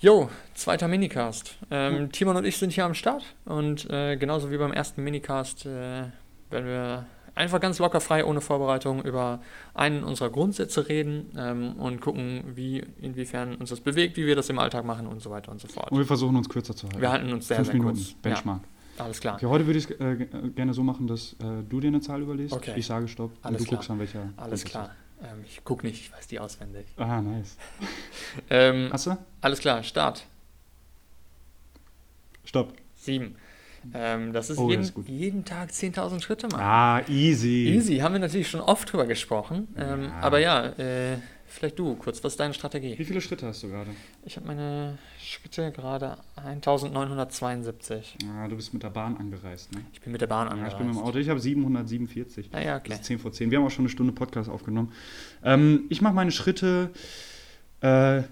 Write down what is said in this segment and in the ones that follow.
Jo, zweiter Minicast. Ähm, Timon und ich sind hier am Start und äh, genauso wie beim ersten Minicast äh, werden wir einfach ganz locker frei, ohne Vorbereitung über einen unserer Grundsätze reden ähm, und gucken, wie, inwiefern uns das bewegt, wie wir das im Alltag machen und so weiter und so fort. Und wir versuchen uns kürzer zu halten. Wir halten uns sehr, Fünf sehr Minuten, kurz. Benchmark. Ja, alles klar. Okay, heute würde ich es äh, g- gerne so machen, dass äh, du dir eine Zahl überlegst, Okay. ich sage Stopp Alles und du klar. guckst an welcher. Alles klar. Ähm, ich gucke nicht, ich weiß die auswendig. ist. Ah, nice. Ähm, Hast du? alles klar, Start. Stopp. Sieben. Ähm, das ist, Oh, das jeden, ist gut. jeden Tag 10.000 Schritte machen. Ah, easy. Easy, haben wir natürlich schon oft drüber gesprochen. Ähm, Ja. Aber ja, äh, vielleicht du kurz, was ist deine Strategie? Wie viele Schritte hast du gerade? Ich habe meine Schritte gerade 1972. Ah, du bist mit der Bahn angereist, ne? Ich bin mit der Bahn Ja, angereist. ich bin mit dem Auto. Ich habe 747. Ah ja, Das okay. ist 10 vor 10. Wir haben auch schon eine Stunde Podcast aufgenommen. Ähm, ich mache meine Schritte äh,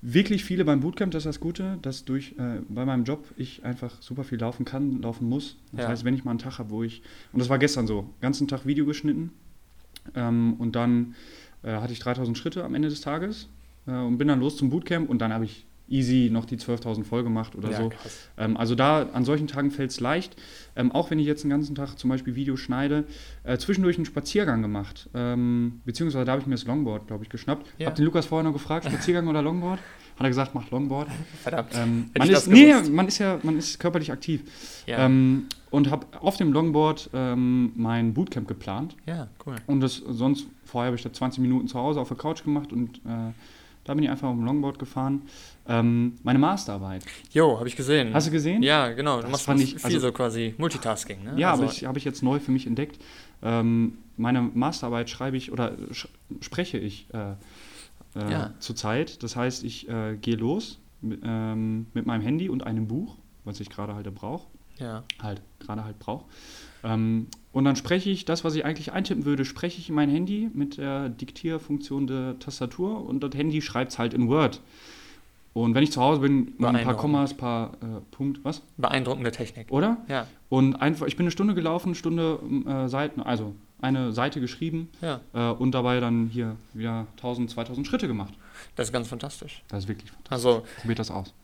wirklich viele beim Bootcamp, das ist das Gute, dass durch äh, bei meinem Job ich einfach super viel laufen kann, laufen muss. Das Ja. heißt, wenn ich mal einen Tag habe, wo ich, und das war gestern so, ganzen Tag Video geschnitten ähm, und dann hatte ich 3000 Schritte am Ende des Tages äh, und bin dann los zum Bootcamp und dann habe ich easy noch die 12.000 voll gemacht oder ja, so. Ähm, also da an solchen Tagen fällt es leicht. Ähm, auch wenn ich jetzt den ganzen Tag zum Beispiel Videos schneide, äh, zwischendurch einen Spaziergang gemacht. Ähm, beziehungsweise da habe ich mir das Longboard, glaube ich, geschnappt. Ja. Hab den Lukas vorher noch gefragt, Spaziergang oder Longboard? Hat er gesagt, macht Longboard. Verdammt. Ähm, man, ist, nee, man ist ja man ist körperlich aktiv. Ja. Ähm, und habe auf dem Longboard ähm, mein Bootcamp geplant. ja, cool. Und das sonst, vorher habe ich da 20 Minuten zu Hause auf der Couch gemacht und äh, da bin ich einfach auf dem Longboard gefahren. Ähm, meine Masterarbeit. Jo, habe ich gesehen. Hast du gesehen? Ja, genau. Du Das machst fand viel ich- also- so quasi Multitasking, ne? Ja, also, aber ich habe ich jetzt neu für mich entdeckt. Ähm, meine Masterarbeit schreibe ich oder sch spreche ich äh, äh, Ja. zurzeit. Das heißt, ich äh, gehe los mit, ähm, mit meinem Handy und einem Buch, was ich gerade halt brauche, Ja, halt gerade halt brauche. Ähm, und dann spreche ich das, was ich eigentlich eintippen würde, spreche ich in mein Handy mit der Diktierfunktion der Tastatur und das Handy schreibt es halt in Word. Und wenn ich zu Hause bin, ein paar. Kommas, paar äh, Punkt, was? beeindruckende Technik. Oder? Ja, Und einfach, ich bin eine Stunde gelaufen, Stunde äh, Seiten, also eine Seite geschrieben ja. äh, und dabei dann hier wieder 1000, 2000 Schritte gemacht. Das ist ganz fantastisch. Das ist wirklich fantastisch. Also, Probiert das aus.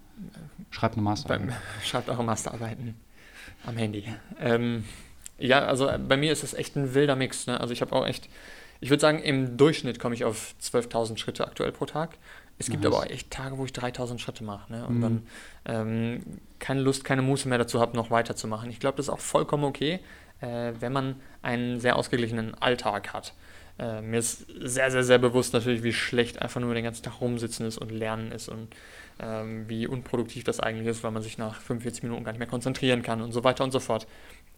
Schreibt eine Masterarbeit. schreibt eure Masterarbeiten am Handy. Ähm, ja, also äh, bei mir ist das echt ein wilder Mix. Ne? Also ich habe auch echt, ich würde sagen, im Durchschnitt komme ich auf 12.000 Schritte aktuell pro Tag. Es gibt Nice. aber auch echt Tage, wo ich 3.000 Schritte mache ne? und Mhm. dann ähm, keine Lust, keine Muße mehr dazu habe, noch weiterzumachen. Ich glaube, das ist auch vollkommen okay, äh, wenn man einen sehr ausgeglichenen Alltag hat. Äh, mir ist sehr, sehr, sehr bewusst natürlich, wie schlecht einfach nur den ganzen Tag rumsitzen ist und lernen ist und ähm, wie unproduktiv das eigentlich ist, weil man sich nach 45 Minuten gar nicht mehr konzentrieren kann und so weiter und so fort.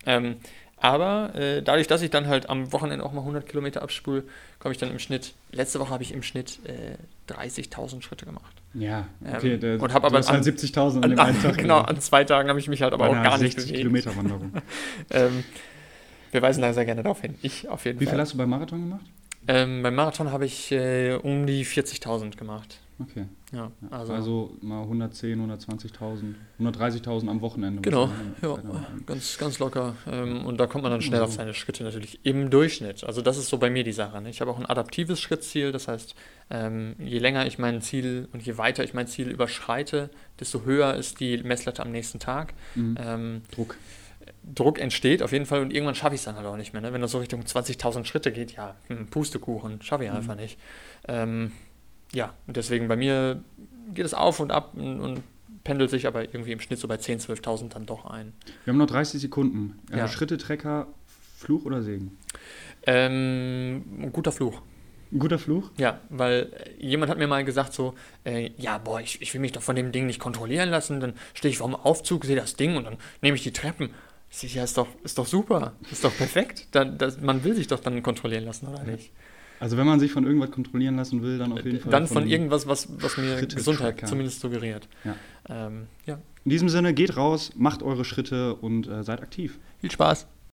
Ähm, aber äh, dadurch, dass ich dann halt am Wochenende auch mal 100 Kilometer abspule, komme ich dann im Schnitt, letzte Woche habe ich im Schnitt äh, 30.000 Schritte gemacht. Ja, Ähm, okay. der, und hab du aber halt an- 70.000 an An, dem einen Tag. genau, an zwei Tagen habe ich mich halt aber auch gar nicht 60 bewegt. Kilometer Wanderung. Ähm, wir weisen da sehr gerne darauf hin. Ich auf jeden Wie viel Fall. hast du beim Marathon gemacht? Ähm, beim Marathon habe ich äh, um die 40.000 gemacht. Okay. Ja, also, Also, mal 110, 120.000, 130.000 am Wochenende. Genau, ja, der- ganz, ganz locker. Ähm, und da kommt man dann schnell So. auf seine Schritte natürlich im Durchschnitt. Also das ist so bei mir die Sache. Ne? Ich habe auch ein adaptives Schrittziel, das heißt, ähm, je länger ich mein Ziel und je weiter ich mein Ziel überschreite, desto höher ist die Messlatte am nächsten Tag. Mhm. Ähm, Druck. Druck entsteht auf jeden Fall und irgendwann schaffe ich es dann halt auch nicht mehr. Ne? Wenn das so Richtung 20.000 Schritte geht, ja, hm, Pustekuchen, schaffe ich Mhm. einfach nicht. Ähm, ja, und deswegen bei mir geht es auf und ab und, und pendelt sich aber irgendwie im Schnitt so bei 10.000, 12.000 dann doch ein. Wir haben noch 30 Sekunden. Äh, Ja. Schrittetrecker, Fluch oder Segen? Ähm, ein guter Fluch. Ein guter Fluch? Ja, weil jemand hat mir mal gesagt so, äh, ja, boah, ich, ich will mich doch von dem Ding nicht kontrollieren lassen, dann stehe ich vor dem Aufzug, sehe das Ding und dann nehme ich die Treppen. Ja, ist doch, ist doch super, ist doch perfekt. Dann, das, man will sich doch dann kontrollieren lassen, oder nicht? Also wenn man sich von irgendwas kontrollieren lassen will, dann auf jeden Fall. Dann von irgendwas, was, was mir Gesundheit zumindest suggeriert. Ja. Ähm, ja. In diesem Sinne, geht raus, macht eure Schritte und äh, seid aktiv. Viel Spaß.